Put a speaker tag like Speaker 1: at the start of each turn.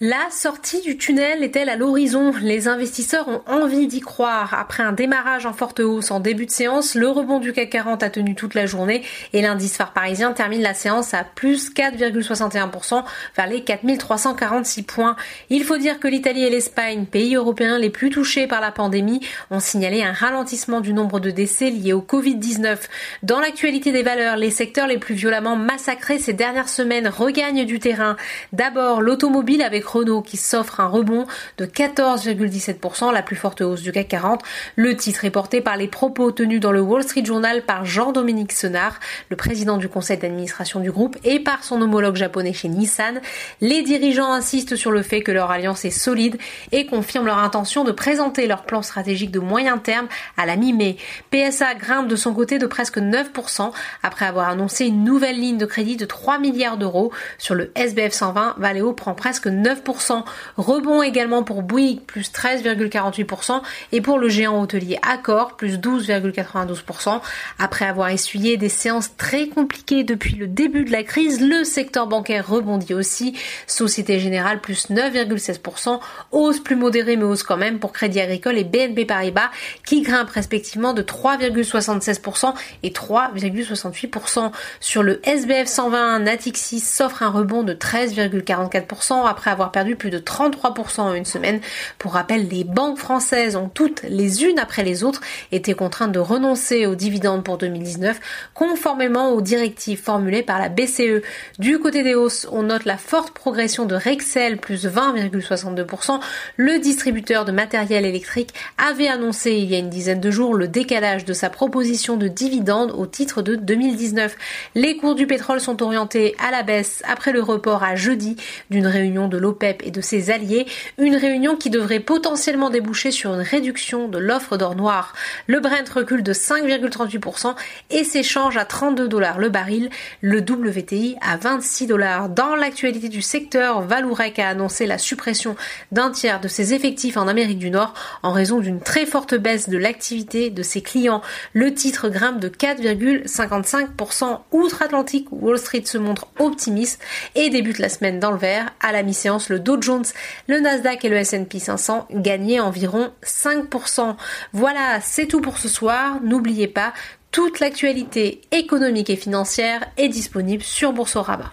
Speaker 1: La sortie du tunnel est-elle à l'horizon? Les investisseurs ont envie d'y croire. Après un démarrage en forte hausse en début de séance, le rebond du CAC 40 a tenu toute la journée et l'indice phare parisien termine la séance à plus 4,61% vers les 4346 points. Il faut dire que l'Italie et l'Espagne, pays européens les plus touchés par la pandémie, ont signalé un ralentissement du nombre de décès liés au Covid-19. Dans l'actualité des valeurs, les secteurs les plus violemment massacrés ces dernières semaines regagnent du terrain. D'abord, l'automobile avec Qui s'offre un rebond de 14,17%, la plus forte hausse du CAC 40. Le titre est porté par les propos tenus dans le Wall Street Journal par Jean-Dominique Senard, le président du conseil d'administration du groupe, et par son homologue japonais chez Nissan. Les dirigeants insistent sur le fait que leur alliance est solide et confirment leur intention de présenter leur plan stratégique de moyen terme à la mi-mai. PSA grimpe de son côté de presque 9% après avoir annoncé une nouvelle ligne de crédit de 3 milliards d'euros. Sur le SBF 120, Valeo prend presque 9 Rebond également pour Bouygues, plus 13,48%, et pour le géant hôtelier Accor, plus 12,92%. Après avoir essuyé des séances très compliquées depuis le début de la crise, le secteur bancaire rebondit aussi. Société Générale, plus 9,16%, hausse plus modérée mais hausse quand même pour Crédit Agricole et BNP Paribas, qui grimpent respectivement de 3,76% et 3,68%. Sur le SBF 120, Natixis s'offre un rebond de 13,44% après avoir perdu plus de 33% en une semaine. Pour rappel, les banques françaises ont toutes, les unes après les autres, été contraintes de renoncer aux dividendes pour 2019, conformément aux directives formulées par la BCE. Du côté des hausses, on note la forte progression de Rexel, plus 20,62%. Le distributeur de matériel électrique avait annoncé il y a une dizaine de jours le décalage de sa proposition de dividendes au titre de 2019. Les cours du pétrole sont orientés à la baisse après le report à jeudi d'une réunion de et de ses alliés, une réunion qui devrait potentiellement déboucher sur une réduction de l'offre d'or noir. Le Brent recule de 5,38% et s'échange à 32 dollars le baril, le WTI à 26 dollars. Dans l'actualité du secteur, Valourec a annoncé la suppression d'un tiers de ses effectifs en Amérique du Nord en raison d'une très forte baisse de l'activité de ses clients. Le titre grimpe de 4,55% outre-Atlantique. Wall Street se montre optimiste et débute la semaine dans le vert à la mi-séance le Dow Jones, le Nasdaq et le S&P 500 gagnaient environ 5%. Voilà, c'est tout pour ce soir. N'oubliez pas, toute l'actualité économique et financière est disponible sur Boursorama.